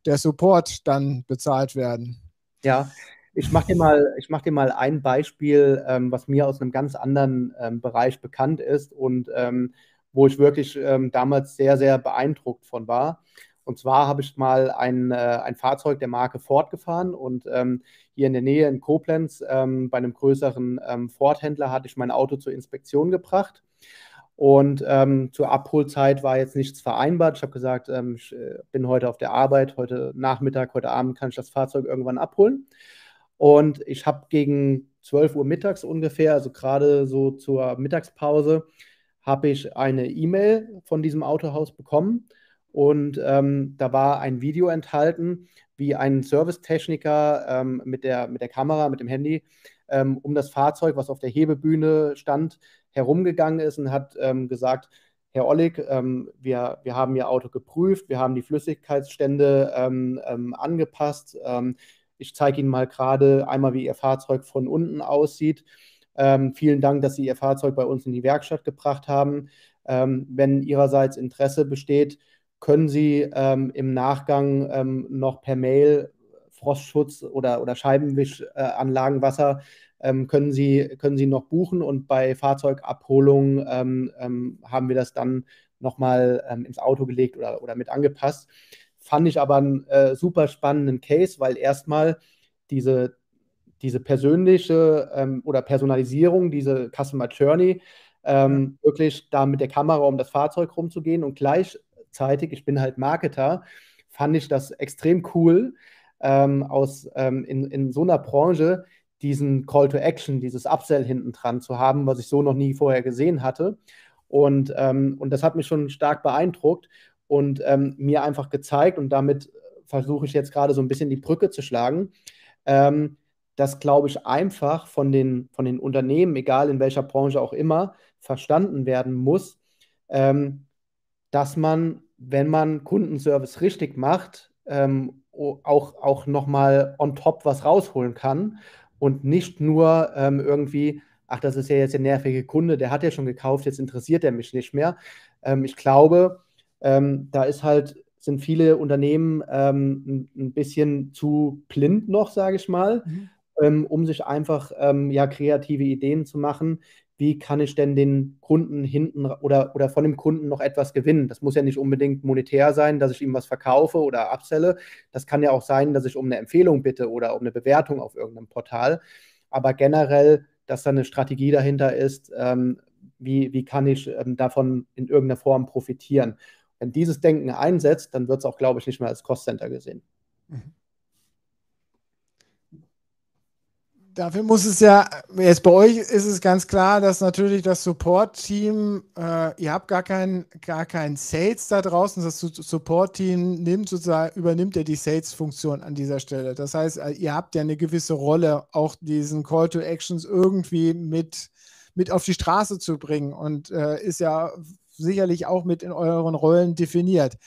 der Support dann bezahlt werden. Ja, ich mache dir, mal, mach dir mal ein Beispiel, ähm, was mir aus einem ganz anderen ähm, Bereich bekannt ist und ähm, wo ich wirklich ähm, damals sehr, sehr beeindruckt von war. Und zwar habe ich mal ein, äh, ein Fahrzeug der Marke Ford gefahren und ähm, hier in der Nähe in Koblenz ähm, bei einem größeren Ford-Händler hatte ich mein Auto zur Inspektion gebracht. Und ähm, zur Abholzeit war jetzt nichts vereinbart. Ich habe gesagt, ähm, ich äh, bin heute auf der Arbeit, heute Nachmittag, heute Abend kann ich das Fahrzeug irgendwann abholen. Und ich habe gegen 12 Uhr mittags ungefähr, also gerade so zur Mittagspause, habe ich eine E-Mail von diesem Autohaus bekommen. Und ähm, da war ein Video enthalten, wie ein Servicetechniker ähm, mit, der, mit der Kamera, mit dem Handy, ähm, um das Fahrzeug, was auf der Hebebühne stand, herumgegangen ist und hat ähm, gesagt, Herr Ollig, ähm, wir, wir haben Ihr Auto geprüft, wir haben die Flüssigkeitsstände ähm, angepasst ich zeige Ihnen mal gerade einmal, wie Ihr Fahrzeug von unten aussieht. Vielen Dank, dass Sie Ihr Fahrzeug bei uns in die Werkstatt gebracht haben. Wenn Ihrerseits Interesse besteht, können Sie ähm, im Nachgang ähm, noch per Mail Frostschutz oder, oder Scheibenwischanlagenwasser äh, können, Sie, können Sie noch buchen und bei Fahrzeugabholung ähm, ähm, haben wir das dann nochmal ins Auto gelegt oder, oder mit angepasst. Fand ich aber einen äh, super spannenden Case, weil erstmal diese, diese persönliche ähm, oder Personalisierung, diese Customer Journey, ähm, wirklich da mit der Kamera um das Fahrzeug rumzugehen und gleichzeitig, ich bin halt Marketer, fand ich das extrem cool, ähm, aus, ähm, in, in so einer Branche diesen Call to Action, dieses Upsell hinten dran zu haben, was ich so noch nie vorher gesehen hatte. Und, ähm, und das hat mich schon stark beeindruckt und ähm, mir einfach gezeigt, und damit versuche ich jetzt gerade so ein bisschen die Brücke zu schlagen, ähm, dass, glaube ich, einfach von den, von den Unternehmen, egal in welcher Branche auch immer, verstanden werden muss, ähm, dass man, wenn man Kundenservice richtig macht, ähm, auch, auch nochmal on top was rausholen kann und nicht nur ähm, irgendwie, ach, das ist ja jetzt der nervige Kunde, der hat ja schon gekauft, jetzt interessiert er mich nicht mehr. Ähm, ich glaube, ähm, da ist halt, sind viele Unternehmen ähm, ein, bisschen zu blind noch, sage ich mal, mhm. ähm, um sich einfach ähm, ja, kreative Ideen zu machen. Wie kann ich denn den Kunden hinten oder, oder von dem Kunden noch etwas gewinnen? Das muss ja nicht unbedingt monetär sein, dass ich ihm was verkaufe oder abselle. Das kann ja auch sein, dass ich um eine Empfehlung bitte oder um eine Bewertung auf irgendeinem Portal. Aber generell, dass da eine Strategie dahinter ist, ähm, wie, wie kann ich ähm, davon in irgendeiner Form profitieren. Wenn dieses Denken einsetzt, dann wird es auch, glaube ich, nicht mehr als Cost-Center gesehen. Mhm. Dafür muss es ja, jetzt bei euch ist es ganz klar, dass natürlich das Support-Team, äh, ihr habt gar keinen gar kein Sales da draußen, das Support-Team nimmt sozusagen, übernimmt ja die Sales-Funktion an dieser Stelle. Das heißt, äh, ihr habt ja eine gewisse Rolle, auch diesen Call to Actions irgendwie mit, mit auf die Straße zu bringen und äh, ist ja sicherlich auch mit in euren Rollen definiert.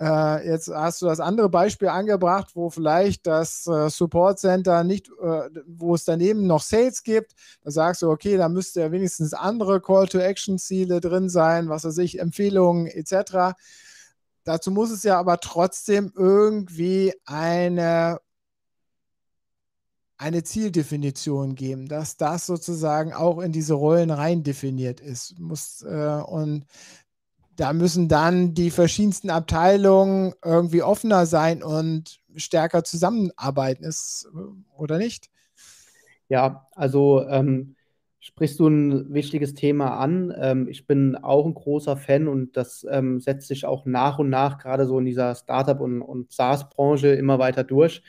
Äh, jetzt hast du das andere Beispiel angebracht, wo vielleicht das äh, Support Center nicht, äh, wo es daneben noch Sales gibt. Da sagst du, okay, da müsste ja wenigstens andere Call-to-Action-Ziele drin sein, was weiß ich, Empfehlungen etc. Dazu muss es ja aber trotzdem irgendwie eine eine Zieldefinition geben, dass das sozusagen auch in diese Rollen rein definiert ist. Muss, äh, und da müssen dann die verschiedensten Abteilungen irgendwie offener sein und stärker zusammenarbeiten, ist, oder nicht? Ja, also ähm, sprichst du ein wichtiges Thema an. Ähm, ich bin auch ein großer Fan und das ähm, setzt sich auch nach und nach gerade so in dieser Startup- und, und SaaS-Branche immer weiter durch,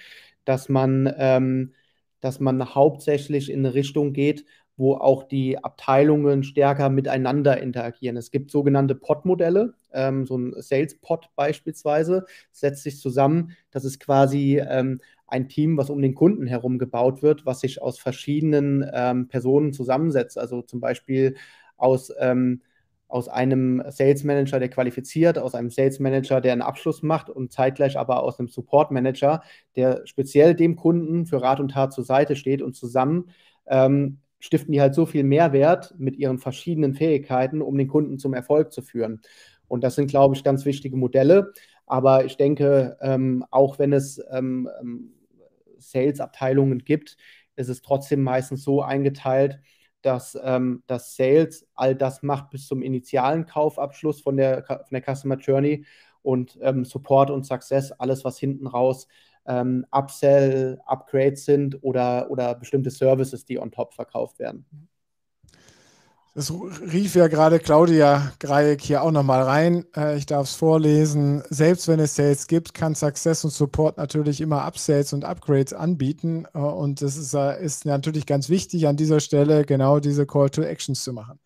dass man ähm, dass man hauptsächlich in eine Richtung geht, wo auch die Abteilungen stärker miteinander interagieren. Es gibt sogenannte Pod-Modelle, ähm, so ein Sales-Pod beispielsweise, setzt sich zusammen. Das ist quasi ähm, ein Team, was um den Kunden herum gebaut wird, was sich aus verschiedenen ähm, Personen zusammensetzt. Also zum Beispiel aus, ähm, aus einem Sales Manager, der qualifiziert, aus einem Sales Manager, der einen Abschluss macht und zeitgleich aber aus einem Support Manager, der speziell dem Kunden für Rat und Tat zur Seite steht und zusammen ähm, stiften die halt so viel Mehrwert mit ihren verschiedenen Fähigkeiten, um den Kunden zum Erfolg zu führen. Und das sind, glaube ich, ganz wichtige Modelle. Aber ich denke, ähm, auch wenn es ähm, ähm Sales-Abteilungen gibt, ist es trotzdem meistens so eingeteilt, dass ähm, das Sales all das macht bis zum initialen Kaufabschluss von der, von der Customer Journey und ähm, Support und Success, alles, was hinten raus ähm, Upsell, Upgrades sind oder, oder bestimmte Services, die on top verkauft werden. Das rief ja gerade Claudia Greieck hier auch nochmal rein. Äh, ich darf es vorlesen. Selbst wenn es Sales gibt, kann Success und Support natürlich immer Upsales und Upgrades anbieten. Äh, und das ist, äh, ist natürlich ganz wichtig an dieser Stelle, genau diese Call to Actions zu machen.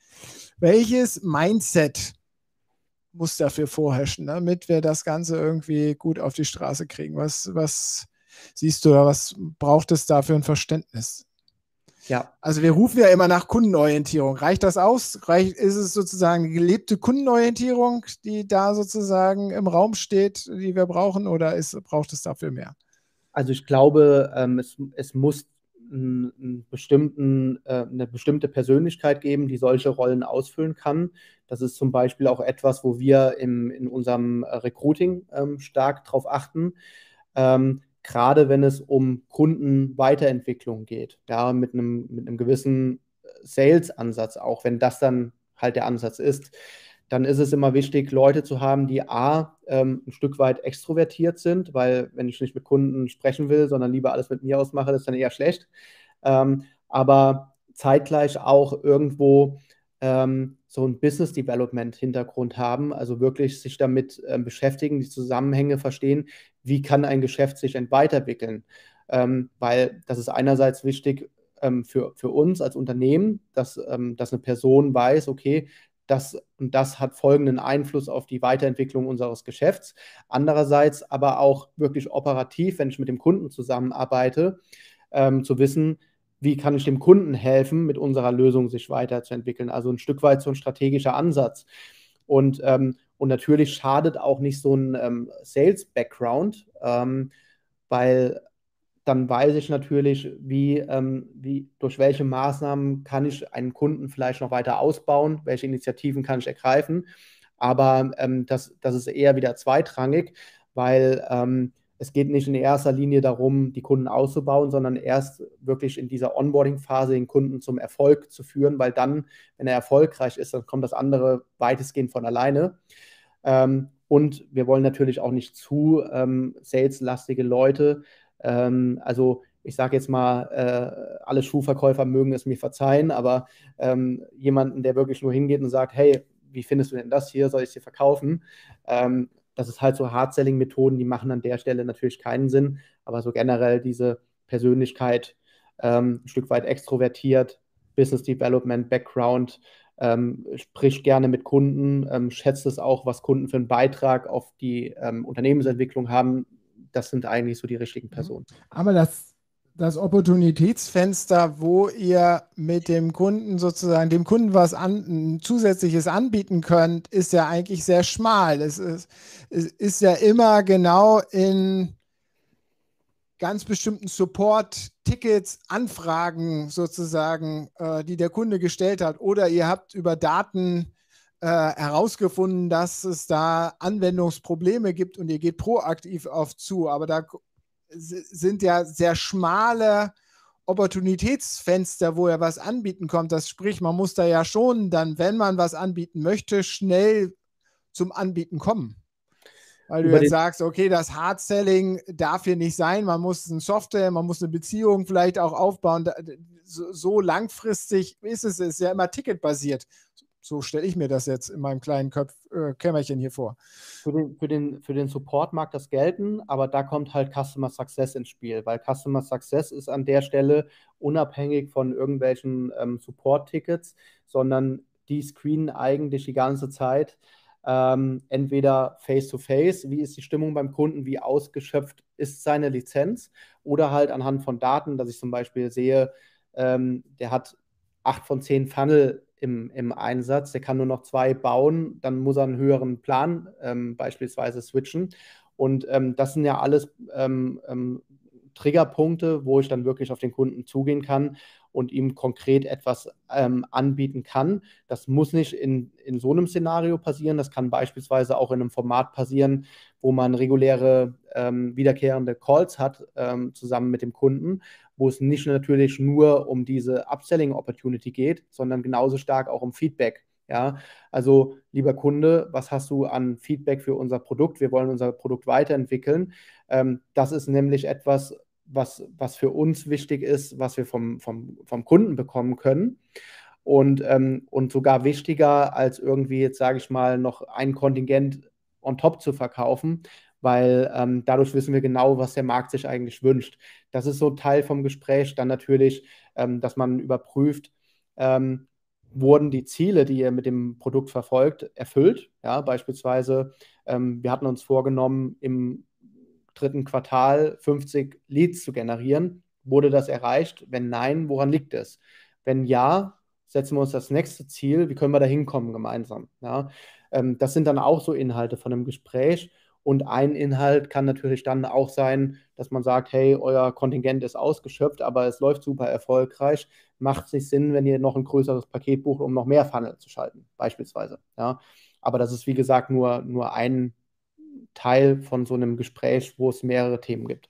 Welches Mindset muss dafür vorherrschen, damit wir das Ganze irgendwie gut auf die Straße kriegen? Was, was siehst du da? Was braucht es da für ein Verständnis? Ja. Also wir rufen ja immer nach Kundenorientierung. Reicht das aus? Reicht, ist es sozusagen gelebte Kundenorientierung, die da sozusagen im Raum steht, die wir brauchen, oder ist, braucht es dafür mehr? Also ich glaube, ähm, es, es muss einen bestimmten, äh, eine bestimmte Persönlichkeit geben, die solche Rollen ausfüllen kann. Das ist zum Beispiel auch etwas, wo wir im, in unserem Recruiting ähm, stark darauf achten. Ähm, gerade wenn es um Kundenweiterentwicklung geht, ja, mit einem, mit einem gewissen äh, Sales-Ansatz, auch wenn das dann halt der Ansatz ist, dann ist es immer wichtig, Leute zu haben, die A, ähm, ein Stück weit extrovertiert sind, weil wenn ich nicht mit Kunden sprechen will, sondern lieber alles mit mir ausmache, das ist dann eher schlecht. Ähm, aber zeitgleich auch irgendwo ähm, so ein Business Development Hintergrund haben, also wirklich sich damit ähm, beschäftigen, die Zusammenhänge verstehen, wie kann ein Geschäft sich weiterentwickeln. Ähm, weil das ist einerseits wichtig ähm, für, für uns als Unternehmen, dass, ähm, dass eine Person weiß, okay, das und das hat folgenden Einfluss auf die Weiterentwicklung unseres Geschäfts. Andererseits aber auch wirklich operativ, wenn ich mit dem Kunden zusammenarbeite, ähm, zu wissen, wie kann ich dem Kunden helfen, mit unserer Lösung sich weiterzuentwickeln. Also ein Stück weit so ein strategischer Ansatz. Und, ähm, und natürlich schadet auch nicht so ein ähm, Sales-Background, ähm, weil dann weiß ich natürlich, wie, ähm, wie, durch welche Maßnahmen kann ich einen Kunden vielleicht noch weiter ausbauen, welche Initiativen kann ich ergreifen. Aber ähm, das, das ist eher wieder zweitrangig, weil ähm, es geht nicht in erster Linie darum, die Kunden auszubauen, sondern erst wirklich in dieser Onboarding-Phase den Kunden zum Erfolg zu führen, weil dann, wenn er erfolgreich ist, dann kommt das andere weitestgehend von alleine. Ähm, und wir wollen natürlich auch nicht zu ähm, saleslastige Leute. Ähm, also ich sage jetzt mal, äh, alle Schuhverkäufer mögen es mir verzeihen, aber ähm, jemanden, der wirklich nur hingeht und sagt, hey, wie findest du denn das hier? Soll ich es dir verkaufen? Ähm, das ist halt so Hard-Selling-Methoden, die machen an der Stelle natürlich keinen Sinn, aber so generell diese Persönlichkeit, ähm, ein Stück weit extrovertiert, Business Development, Background, ähm, spricht gerne mit Kunden, ähm, schätzt es auch, was Kunden für einen Beitrag auf die ähm, Unternehmensentwicklung haben. Das sind eigentlich so die richtigen mhm. Personen. Aber das das Opportunitätsfenster, wo ihr mit dem Kunden sozusagen dem Kunden was an, zusätzliches anbieten könnt, ist ja eigentlich sehr schmal. Es ist, es ist ja immer genau in ganz bestimmten Support-Tickets, Anfragen sozusagen, äh, die der Kunde gestellt hat. Oder ihr habt über Daten äh, herausgefunden, dass es da Anwendungsprobleme gibt und ihr geht proaktiv auf zu. Aber da sind ja sehr schmale Opportunitätsfenster, wo er was anbieten kommt. Das sprich, man muss da ja schon dann, wenn man was anbieten möchte, schnell zum Anbieten kommen. Weil du jetzt sagst, okay, das Hard Selling darf hier nicht sein. Man muss ein Software, man muss eine Beziehung vielleicht auch aufbauen. So, so langfristig ist es, es ist ja immer ticketbasiert. So stelle ich mir das jetzt in meinem kleinen Köpf, äh, Kämmerchen hier vor. Für den, für, den, für den Support mag das gelten, aber da kommt halt Customer Success ins Spiel, weil Customer Success ist an der Stelle unabhängig von irgendwelchen ähm, Support-Tickets, sondern die screenen eigentlich die ganze Zeit ähm, entweder face-to-face, -face, wie ist die Stimmung beim Kunden, wie ausgeschöpft ist seine Lizenz, oder halt anhand von Daten, dass ich zum Beispiel sehe, ähm, der hat acht von zehn Funnel im, im Einsatz, der kann nur noch zwei bauen, dann muss er einen höheren Plan ähm, beispielsweise switchen. Und ähm, das sind ja alles ähm, ähm, Triggerpunkte, wo ich dann wirklich auf den Kunden zugehen kann und ihm konkret etwas ähm, anbieten kann. Das muss nicht in, in so einem Szenario passieren. Das kann beispielsweise auch in einem Format passieren, wo man reguläre ähm, wiederkehrende Calls hat ähm, zusammen mit dem Kunden, wo es nicht natürlich nur um diese Upselling-Opportunity geht, sondern genauso stark auch um Feedback. Ja, also lieber Kunde, was hast du an Feedback für unser Produkt? Wir wollen unser Produkt weiterentwickeln. Ähm, das ist nämlich etwas, was, was für uns wichtig ist, was wir vom, vom, vom Kunden bekommen können. Und, ähm, und sogar wichtiger als irgendwie jetzt, sage ich mal, noch ein Kontingent on top zu verkaufen, weil ähm, dadurch wissen wir genau, was der Markt sich eigentlich wünscht. Das ist so Teil vom Gespräch. Dann natürlich, ähm, dass man überprüft, ähm, wurden die Ziele, die ihr mit dem Produkt verfolgt, erfüllt. Ja, beispielsweise, ähm, wir hatten uns vorgenommen, im dritten Quartal 50 Leads zu generieren. Wurde das erreicht? Wenn nein, woran liegt es? Wenn ja, setzen wir uns das nächste Ziel, wie können wir da hinkommen gemeinsam? Ja, ähm, das sind dann auch so Inhalte von einem Gespräch. Und ein Inhalt kann natürlich dann auch sein, dass man sagt, hey, euer Kontingent ist ausgeschöpft, aber es läuft super erfolgreich. Macht es nicht Sinn, wenn ihr noch ein größeres Paket bucht, um noch mehr Funnel zu schalten, beispielsweise. Ja. Aber das ist, wie gesagt, nur, nur ein Teil von so einem Gespräch, wo es mehrere Themen gibt.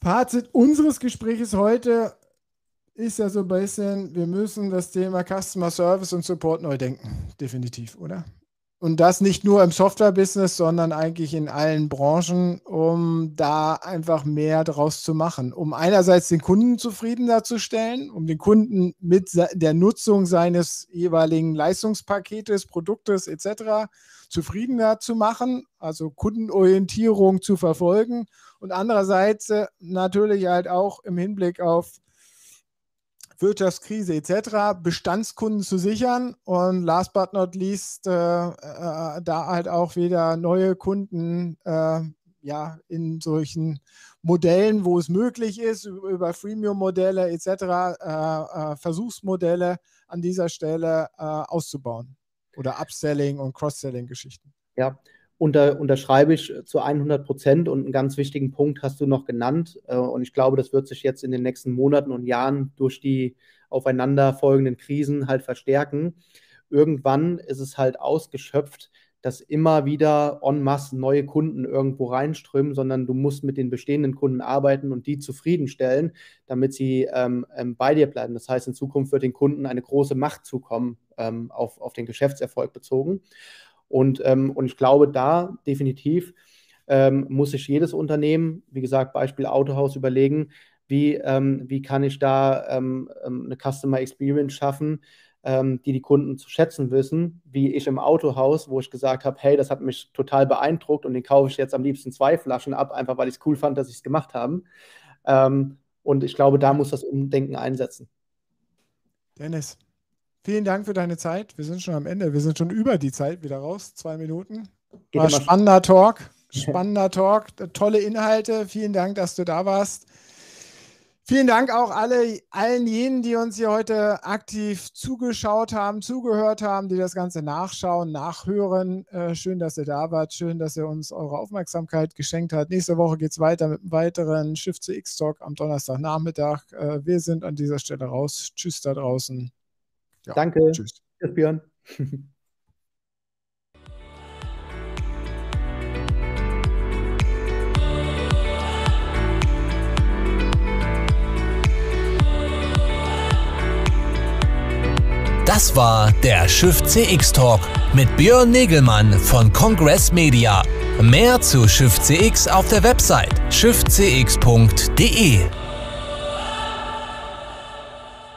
Fazit unseres Gesprächs heute ist ja so ein bisschen, wir müssen das Thema Customer Service und Support neu denken. Definitiv, oder? Und das nicht nur im Software-Business, sondern eigentlich in allen Branchen, um da einfach mehr draus zu machen. Um einerseits den Kunden zufriedener zu stellen, um den Kunden mit der Nutzung seines jeweiligen Leistungspaketes, Produktes etc. zufriedener zu machen, also Kundenorientierung zu verfolgen. Und andererseits äh, natürlich halt auch im Hinblick auf Wirtschaftskrise etc., Bestandskunden zu sichern und last but not least äh, äh, da halt auch wieder neue Kunden äh, ja, in solchen Modellen, wo es möglich ist, über Freemium-Modelle etc., äh, äh, Versuchsmodelle an dieser Stelle äh, auszubauen oder Upselling und Cross-Selling-Geschichten. Ja, unter, unterschreibe ich zu 100 Prozent und einen ganz wichtigen Punkt hast du noch genannt. Äh, und ich glaube, das wird sich jetzt in den nächsten Monaten und Jahren durch die aufeinanderfolgenden Krisen halt verstärken. Irgendwann ist es halt ausgeschöpft, dass immer wieder en masse neue Kunden irgendwo reinströmen, sondern du musst mit den bestehenden Kunden arbeiten und die zufriedenstellen, damit sie ähm, ähm, bei dir bleiben. Das heißt, in Zukunft wird den Kunden eine große Macht zukommen, ähm, auf, auf den Geschäftserfolg bezogen. Und, ähm, und ich glaube, da definitiv ähm, muss sich jedes Unternehmen, wie gesagt, Beispiel Autohaus, überlegen, wie, ähm, wie kann ich da ähm, ähm, eine Customer Experience schaffen, ähm, die die Kunden zu schätzen wissen, wie ich im Autohaus, wo ich gesagt habe, hey, das hat mich total beeindruckt und den kaufe ich jetzt am liebsten zwei Flaschen ab, einfach weil ich es cool fand, dass ich es gemacht habe. und ich glaube, da muss das Umdenken einsetzen. Dennis. Vielen Dank für deine Zeit. Wir sind schon am Ende. Wir sind schon über die Zeit wieder raus. Zwei Minuten. War spannender Talk. (laughs) Spannender Talk. Tolle Inhalte. Vielen Dank, dass du da warst. Vielen Dank auch alle, allen jenen, die uns hier heute aktiv zugeschaut haben, zugehört haben, die das Ganze nachschauen, nachhören. Äh, schön, dass ihr da wart. Schön, dass ihr uns eure Aufmerksamkeit geschenkt habt. Nächste Woche geht es weiter mit einem weiteren Shift zu X-Talk am Donnerstagnachmittag. Äh, wir sind an dieser Stelle raus. Tschüss da draußen. Ja, Danke. Tschüss. Tschüss, Björn. Das war der Schiff CX Talk mit Björn Negelmann von Congress Media. Mehr zu Schiff CX auf der Website schiffcx.de.